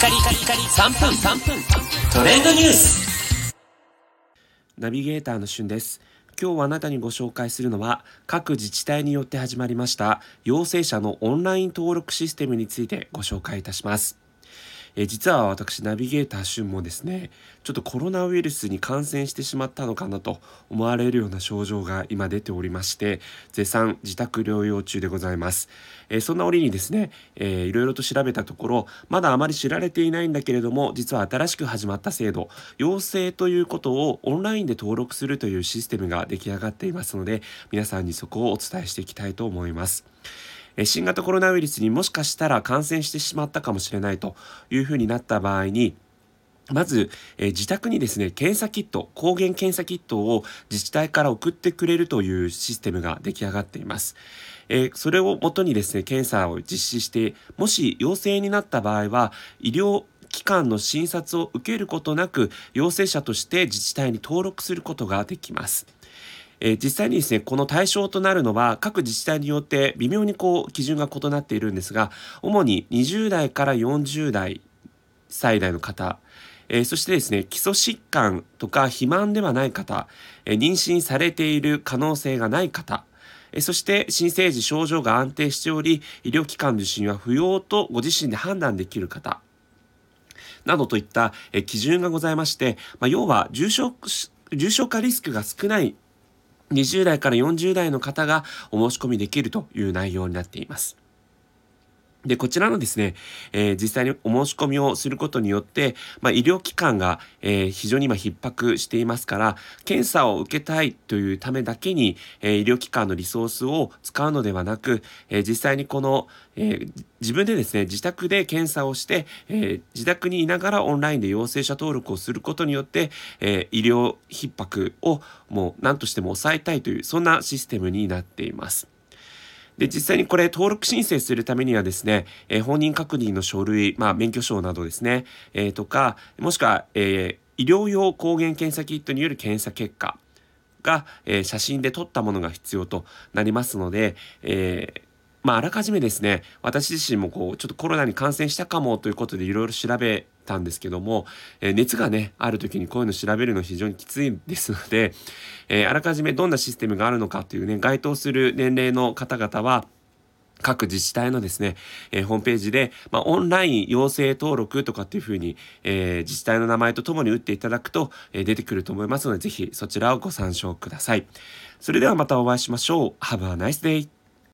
カリカリカリ3分3分。トレンドニュース。ナビゲーターのしゅんです。今日あなたにご紹介するのは各自治体によって始まりました陽性者のオンライン登録システムについてご紹介いたします。え実は私ナビゲーター旬もですねちょっとコロナウイルスに感染してしまったのかなと思われるような症状が今出ておりまして絶賛自宅療養中でございます、えそんな折にですね、えー、いろいろと調べたところまだあまり知られていないんだけれども実は新しく始まった制度陽性ということをオンラインで登録するというシステムが出来上がっていますので皆さんにそこをお伝えしていきたいと思います。新型コロナウイルスにもしかしたら感染してしまったかもしれないというふうになった場合にまず、え自宅にですね、検査キット、抗原検査キットを自治体から送ってくれるというシステムが出来上がっています。え、それをもとにですね、検査を実施して、もし陽性になった場合は、医療機関の診察を受けることなく、陽性者として自治体に登録することができます。えー、実際にですね、この対象となるのは各自治体によって微妙にこう基準が異なっているんですが、主に20代から40代最大の方、えー、そしてですね、基礎疾患とか肥満ではない方、えー、妊娠されている可能性がない方、そして新生児症状が安定しており、医療機関受診は不要とご自身で判断できる方、などといった、基準がございまして、まあ、要は重症重症化リスクが少ない20代から40代の方がお申し込みできるという内容になっています。で、こちらのですね、えー、実際にお申し込みをすることによって、まあ、医療機関が、えー、非常に今逼迫していますから、検査を受けたいというためだけに、えー、医療機関のリソースを使うのではなく、え実際にこの、え自分でですね、自宅で検査をして、え自宅にいながらオンラインで陽性者登録をすることによって、え医療逼迫をもう何としても抑えたいという、そんなシステムになっています。で、実際にこれ登録申請するためにはですね、えー、本人確認の書類、まあ、免許証などですね、えー、とか、もしくは、えー、医療用抗原検査キットによる検査結果が、えー、写真で撮ったものが必要となりますので、えーまあ、あらかじめですね、私自身もこう、ちょっとコロナに感染したかもということでいろいろ調べたんですけども、えー、熱がね、ある時にこういうの調べるの非常にきついですので、えー、あらかじめどんなシステムがあるのかというね、該当する年齢の方々は、各自治体のですね、えー、ホームページで、まあ、オンライン陽性登録とかっていうふうに、えー、自治体の名前とともに打っていただくと、えー、出てくると思いますので、ぜひそちらをご参照ください。それではまたお会いしましょう。Have a nice day!